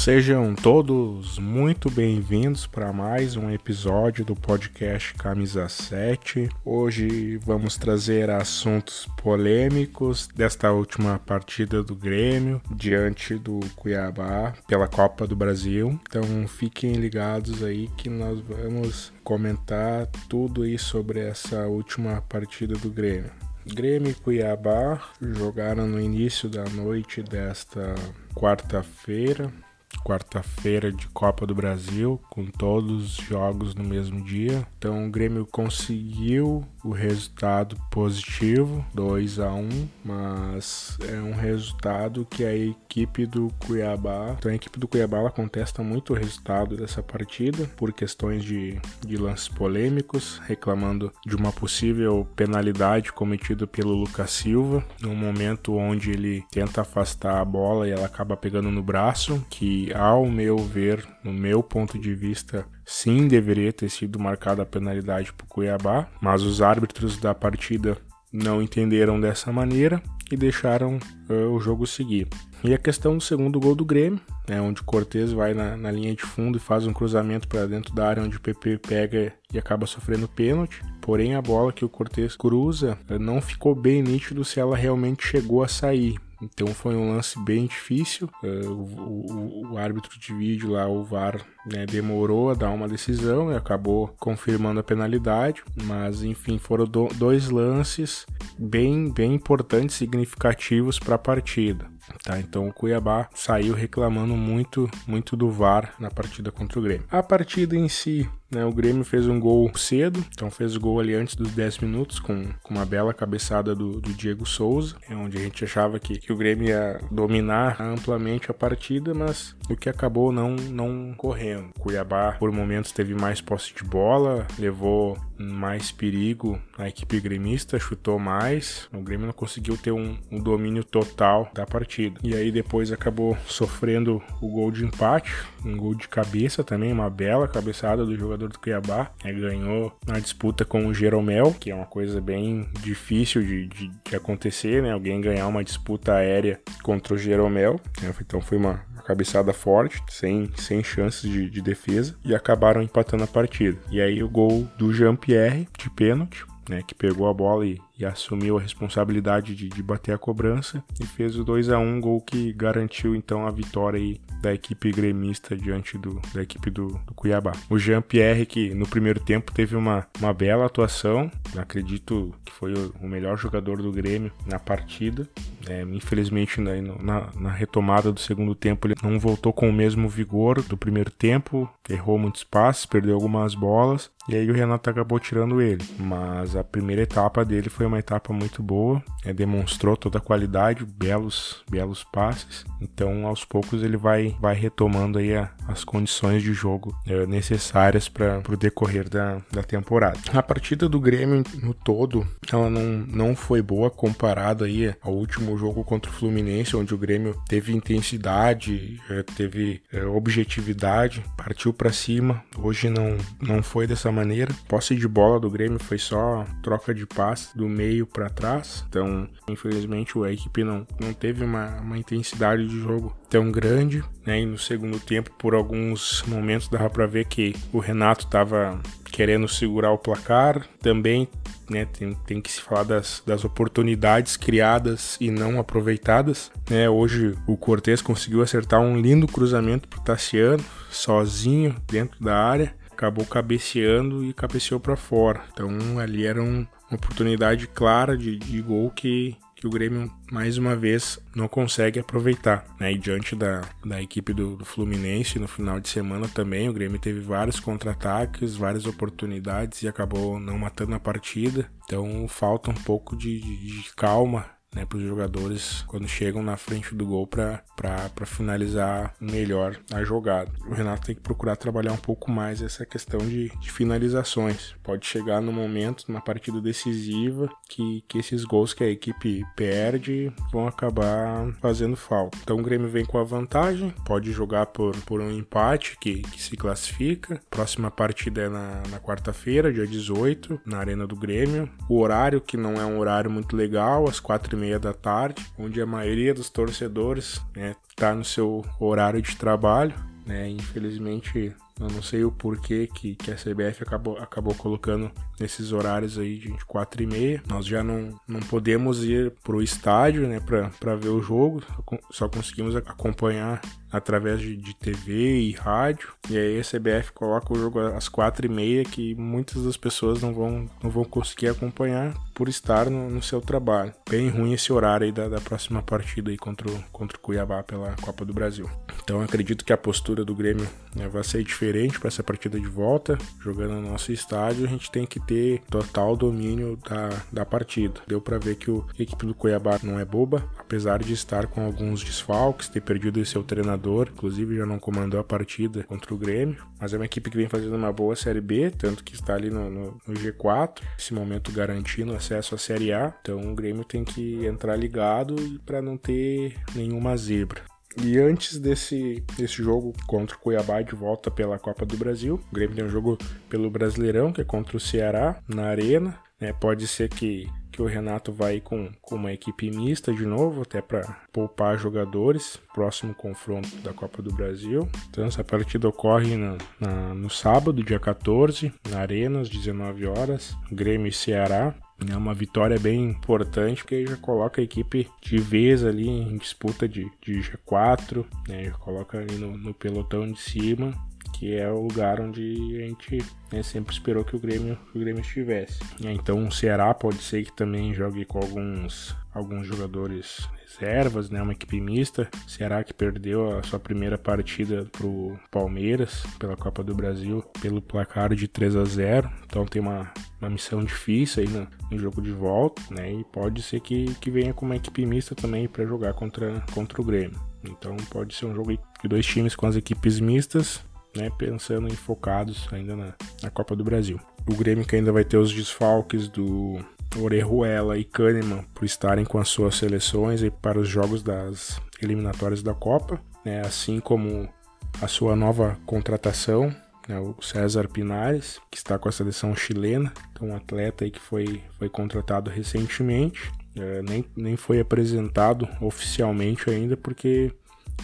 Sejam todos muito bem-vindos para mais um episódio do podcast Camisa 7. Hoje vamos trazer assuntos polêmicos desta última partida do Grêmio diante do Cuiabá pela Copa do Brasil. Então fiquem ligados aí que nós vamos comentar tudo aí sobre essa última partida do Grêmio. Grêmio e Cuiabá jogaram no início da noite desta quarta-feira, quarta-feira de Copa do Brasil, com todos os jogos no mesmo dia. Então o Grêmio conseguiu o resultado positivo, 2 a 1, mas é um resultado que a equipe do Cuiabá, então a equipe do Cuiabá ela contesta muito o resultado dessa partida por questões de, de lances polêmicos, reclamando de uma possível penalidade cometida pelo Lucas Silva, no momento onde ele tenta afastar a bola e ela acaba pegando no braço, que ao meu ver, no meu ponto de vista, sim deveria ter sido marcada a penalidade para o Cuiabá, mas os árbitros da partida não entenderam dessa maneira e deixaram uh, o jogo seguir. E a questão do segundo gol do Grêmio, né, onde Cortez vai na, na, linha de fundo e faz um cruzamento para dentro da área onde o PP pega e acaba sofrendo pênalti. Porém, a bola que o Cortez cruza uh, não ficou bem nítido se ela realmente chegou a sair. Então foi um lance bem difícil. Uh, o, o, o, árbitro de vídeo lá, o VAR, né, demorou a dar uma decisão e acabou confirmando a penalidade. Mas enfim, foram do, dois lances bem, bem importantes, significativos para a partida. Tá, então o Cuiabá saiu reclamando muito, muito do VAR na partida contra o Grêmio. A partida em si né, o Grêmio fez um gol cedo, então fez o gol ali antes dos 10 minutos, com, com uma bela cabeçada do, do Diego Souza, é onde a gente achava que, que o Grêmio ia dominar amplamente a partida, mas o que acabou não, não correndo. O Cuiabá, por momentos, teve mais posse de bola, levou mais perigo a equipe gremista, chutou mais. O Grêmio não conseguiu ter um, um, domínio total da partida. E aí depois acabou sofrendo o gol de empate, um gol de cabeça também, uma bela cabeçada do jogador do Cuiabá. É, ganhou na disputa com o Jeromel, que é uma coisa bem difícil de, de, de acontecer, né? Alguém ganhar uma disputa aérea contra o Jeromel. Então foi uma, cabeçada forte, sem, sem chances de, de defesa, e acabaram empatando a partida. E aí o gol do Jean-Pierre de pênalti, né, que pegou a bola e e assumiu a responsabilidade de, de bater a cobrança e fez o 2 a 1 gol que garantiu então a vitória da equipe gremista diante do, da equipe do, do Cuiabá. O Jean-Pierre, que no primeiro tempo teve uma, uma bela atuação, acredito que foi o, o melhor jogador do Grêmio na partida. É, infelizmente, na, na, na, retomada do segundo tempo, ele não voltou com o mesmo vigor do primeiro tempo, errou muitos passes, perdeu algumas bolas, e aí o Renato acabou tirando ele. Mas a primeira etapa dele foi uma etapa muito boa, é, demonstrou toda a qualidade, belos, belos passes. Então, aos poucos ele vai, vai retomando aí a, as condições de jogo é, necessárias para o decorrer da, da temporada. A partida do Grêmio no todo, ela não, não foi boa comparada aí ao último jogo contra o Fluminense, onde o Grêmio teve intensidade, é, teve é, objetividade, partiu para cima. Hoje não, não foi dessa maneira. Posse de bola do Grêmio foi só troca de passe do meio para trás. Então, infelizmente, a equipe não, não teve uma, uma intensidade de jogo tão grande. Né? E no segundo tempo, por alguns momentos, dava para ver que o Renato estava querendo segurar o placar. Também né, tem, tem, que se falar das, das, oportunidades criadas e não aproveitadas. Né? Hoje o Cortez conseguiu acertar um lindo cruzamento para o Tassiano, sozinho dentro da área. Acabou cabeceando e cabeceou para fora. Então ali era um, uma oportunidade clara de, de gol que, que o Grêmio mais uma vez não consegue aproveitar. Né? E diante da, da equipe do, do, Fluminense no final de semana também, o Grêmio teve vários contra-ataques, várias oportunidades e acabou não matando a partida. Então falta um pouco de, de, de calma né, para os jogadores quando chegam na frente do gol para finalizar melhor a jogada. O Renato tem que procurar trabalhar um pouco mais essa questão de, de finalizações. Pode chegar no momento, numa partida decisiva, que, que esses gols que a equipe perde vão acabar fazendo falta. Então o Grêmio vem com a vantagem, pode jogar por, por um empate que, que se classifica. Próxima partida é na, na quarta-feira, dia 18, na Arena do Grêmio. O horário, que não é um horário muito legal, às quatro meia da tarde, onde a maioria dos torcedores está né, no seu horário de trabalho. Né? Infelizmente, eu não sei o porquê que, que a CBF acabou, acabou colocando nesses horários aí de 4 e meia. Nós já não, não podemos ir pro estádio, né, para ver o jogo, só conseguimos acompanhar através de, de, TV e rádio. E aí a CBF coloca o jogo às quatro e meia que muitas das pessoas não vão, não vão conseguir acompanhar por estar no, no seu trabalho. Bem ruim esse horário aí da, da próxima partida aí contra o, contra o Cuiabá pela Copa do Brasil. Então acredito que a postura do Grêmio né, vai ser diferente para essa partida de volta. Jogando no nosso estádio, a gente tem que ter total domínio da, da partida. Deu para ver que o, a equipe do Cuiabá não é boba, apesar de estar com alguns desfalques, ter perdido seu treinador, inclusive já não comandou a partida contra o Grêmio, mas é uma equipe que vem fazendo uma boa Série B, tanto que está ali no, no, no G4, nesse momento garantindo acesso à Série A, então o Grêmio tem que entrar ligado para não ter nenhuma zebra. E antes desse, desse jogo contra o Cuiabá de volta pela Copa do Brasil, o Grêmio tem um jogo pelo Brasileirão, que é contra o Ceará, na Arena. Né? Pode ser que, que o Renato vai com, com uma equipe mista de novo, até para poupar jogadores. Próximo confronto da Copa do Brasil. Então, essa partida ocorre na, na, no sábado, dia 14, na Arena, às 19 horas. Grêmio e Ceará. É uma vitória bem importante, porque já coloca a equipe de vez ali em disputa de, de G4, né? já coloca ali no, no pelotão de cima que é o lugar onde a gente né, sempre esperou que o Grêmio, que o Grêmio estivesse. Então o Ceará pode ser que também jogue com alguns, alguns jogadores reservas, né, uma equipe mista. Ceará que perdeu a sua primeira partida pro Palmeiras pela Copa do Brasil pelo placar de 3 a 0. Então tem uma, uma missão difícil aí no, no jogo de volta, né? E pode ser que, que venha com uma equipe mista também para jogar contra, contra o Grêmio. Então pode ser um jogo de dois times com as equipes mistas né, pensando em focados ainda na, na Copa do Brasil. O Grêmio que ainda vai ter os desfalques do Orejuela e Kahneman por estarem com as suas seleções e para os jogos das eliminatórias da Copa, né, assim como a sua nova contratação, né, o César Pinares, que está com a seleção chilena, então um atleta aí que foi, foi contratado recentemente, é, nem, nem foi apresentado oficialmente ainda porque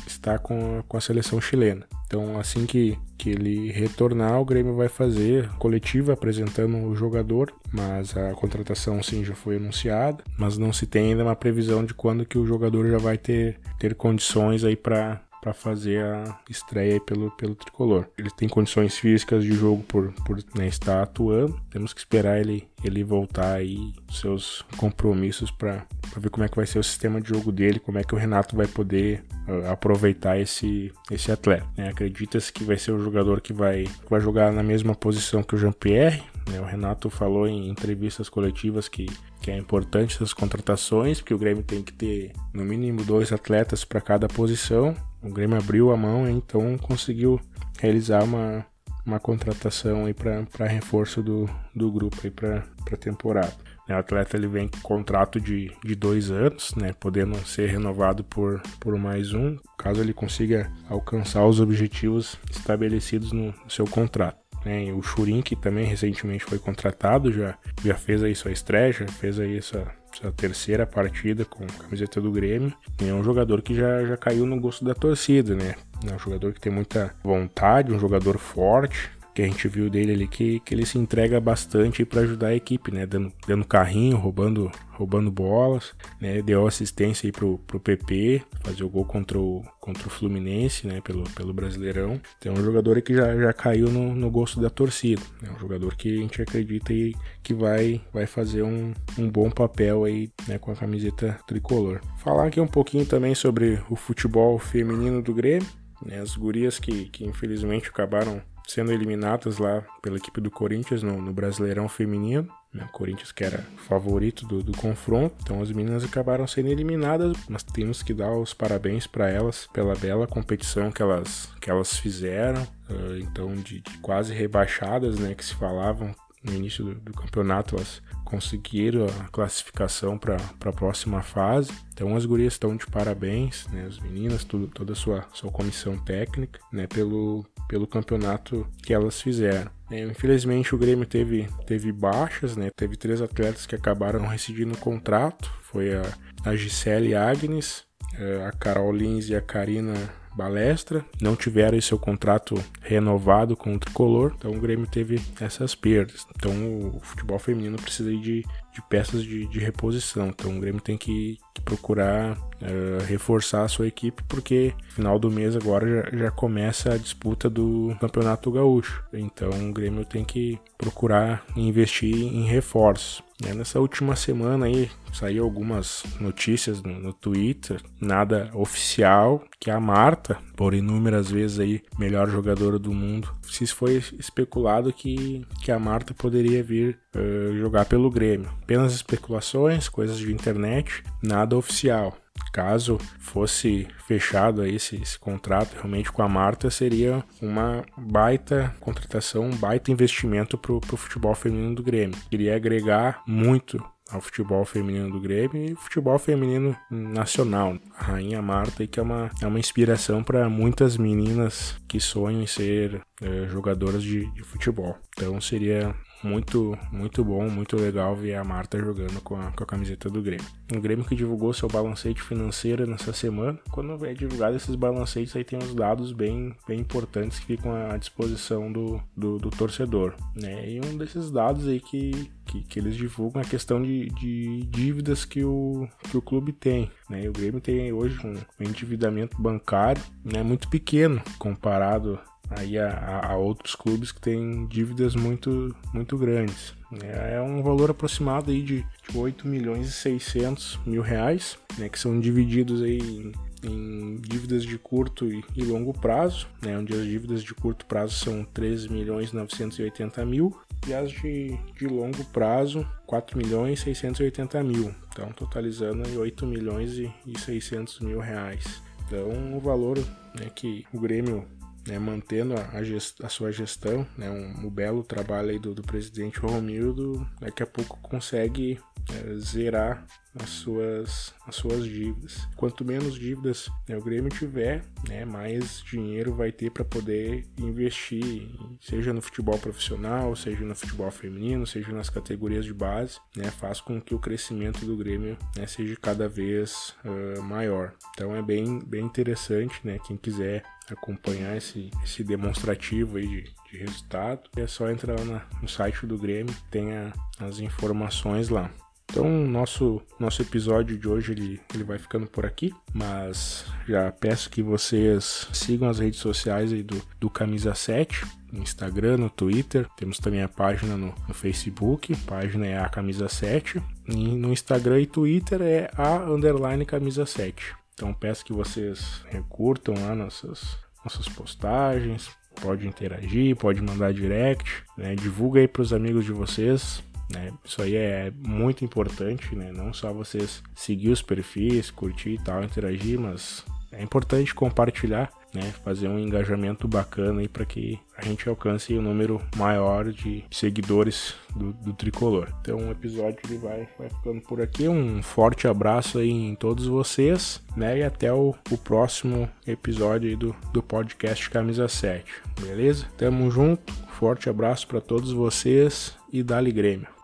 está com a, com a seleção chilena. Então, assim que, que ele retornar, o Grêmio vai fazer coletiva apresentando o jogador, mas a contratação sim já foi anunciada, mas não se tem ainda uma previsão de quando que o jogador já vai ter, ter condições aí para para fazer a estreia pelo, pelo tricolor. Ele tem condições físicas de jogo por, por né, estar atuando. Temos que esperar ele, ele voltar aí seus compromissos para ver como é que vai ser o sistema de jogo dele, como é que o Renato vai poder uh, aproveitar esse, esse atleta. Né? Acredita-se que vai ser o jogador que vai, que vai jogar na mesma posição que o Jean-Pierre. Né? O Renato falou em entrevistas coletivas que que é importante essas contratações, porque o Grêmio tem que ter no mínimo dois atletas para cada posição. O Grêmio abriu a mão, então conseguiu realizar uma, uma contratação aí para reforço do, do grupo aí para a temporada. O atleta ele vem com contrato de, de dois anos, né, podendo ser renovado por, por mais um, caso ele consiga alcançar os objetivos estabelecidos no seu contrato. Né? O Churin, que também recentemente foi contratado, já, já fez aí sua estreia, já fez aí essa, essa terceira partida com a camiseta do Grêmio. E é um jogador que já, já caiu no gosto da torcida, né? É um jogador que tem muita vontade, um jogador forte, que a gente viu dele ali que, que ele se entrega bastante para ajudar a equipe, né? Dando, dando carrinho, roubando, roubando bolas, né? Deu assistência aí pro, pro PP, fazer o gol contra o, contra o Fluminense, né? Pelo, pelo Brasileirão. Então é um jogador que já, já caiu no, no gosto da torcida. É um jogador que a gente acredita aí que vai, vai fazer um, um bom papel aí, né? Com a camiseta tricolor. Falar aqui um pouquinho também sobre o futebol feminino do Grêmio. Né, as gurias que, que infelizmente acabaram sendo eliminadas lá pela equipe do Corinthians no, no Brasileirão Feminino. Né? O Corinthians que era favorito do, do, confronto, então as meninas acabaram sendo eliminadas, mas temos que dar os parabéns para elas pela bela competição que elas, que elas fizeram, uh, então de, de, quase rebaixadas, né, que se falavam no início do, do campeonato, elas conseguiram a classificação para a próxima fase. Então as gurias estão de parabéns, né, as meninas, tudo, toda a sua, sua comissão técnica, né, pelo, pelo campeonato que elas fizeram. É, infelizmente o Grêmio teve, teve baixas, né? Teve três atletas que acabaram rescindindo o contrato. Foi a, a Gisele Agnes, é, a Carol Lins e a Karina Balestra não tiveram seu contrato renovado com o tricolor, então o Grêmio teve essas perdas. Então o futebol feminino precisa de, de peças de, de, reposição, então o Grêmio tem que, que procurar uh, reforçar a sua equipe, porque final do mês agora já, já começa a disputa do Campeonato Gaúcho, então o Grêmio tem que procurar investir em reforços. É, nessa última semana aí saiu algumas notícias no, no, Twitter, nada oficial, que a Marta, por inúmeras vezes aí melhor jogadora do mundo, se foi especulado que, que a Marta poderia vir uh, jogar pelo Grêmio. Apenas especulações, coisas de internet, nada oficial. Caso fosse fechado esse, esse, contrato realmente com a Marta, seria uma baita contratação, um baita investimento para o futebol feminino do Grêmio. Queria agregar muito ao futebol feminino do Grêmio e futebol feminino nacional. A Rainha Marta, que é uma, é uma inspiração para muitas meninas que sonham em ser é, jogadoras de, de futebol. Então seria muito, muito bom, muito legal ver a Marta jogando com a, com a camiseta do Grêmio. O Grêmio que divulgou seu balancete financeiro nessa semana. Quando é divulgado esses balancetes, aí tem uns dados bem, bem importantes que ficam à disposição do, do, do torcedor. Né? E um desses dados aí que, que, que, eles divulgam é a questão de, de dívidas que o, que o clube tem. Né? O Grêmio tem hoje um endividamento bancário né, muito pequeno comparado aí a, a, outros clubes que têm dívidas muito, muito grandes. É, é um valor aproximado aí de, de 8 milhões e 600 mil reais, né, que são divididos aí em, em dívidas de curto e, e, longo prazo, né, onde as dívidas de curto prazo são 13 milhões 980 mil e as de, de longo prazo 4 milhões 680 mil, então totalizando aí 8 milhões e, e 600 mil reais. Então o valor né, que o Grêmio né, mantendo a, gest, a, sua gestão, né, um, um, belo trabalho do, do presidente Romildo, daqui a pouco consegue é, zerar as suas, as suas dívidas. Quanto menos dívidas né, o Grêmio tiver, né, mais dinheiro vai ter para poder investir, seja no futebol profissional, seja no futebol feminino, seja nas categorias de base, né, faz com que o crescimento do Grêmio né, seja cada vez uh, maior. Então é bem, bem interessante, né, quem quiser acompanhar esse, esse demonstrativo aí de, de resultado, é só entrar na, no site do Grêmio, tem a, as informações lá. Então, nosso nosso episódio de hoje ele, ele vai ficando por aqui, mas já peço que vocês sigam as redes sociais aí do, do Camisa 7, no Instagram, no Twitter, temos também a página no, no Facebook, a página é a Camisa 7, e no Instagram e Twitter é a underline Camisa 7. Então peço que vocês recurtam lá nossas, nossas postagens, pode interagir, pode mandar direct, né? divulga aí para os amigos de vocês, né? Isso aí é muito importante, né? Não só vocês seguir os perfis, curtir e tal, interagir, mas é importante compartilhar, né? Fazer um engajamento bacana aí para que a gente alcance um número maior de seguidores do, do tricolor. Então o episódio ele vai, vai ficando por aqui. Um forte abraço aí em todos vocês, né? E até o, o próximo episódio aí do, do podcast Camisa 7. Beleza? Tamo junto. Forte abraço para todos vocês e dali Grêmio.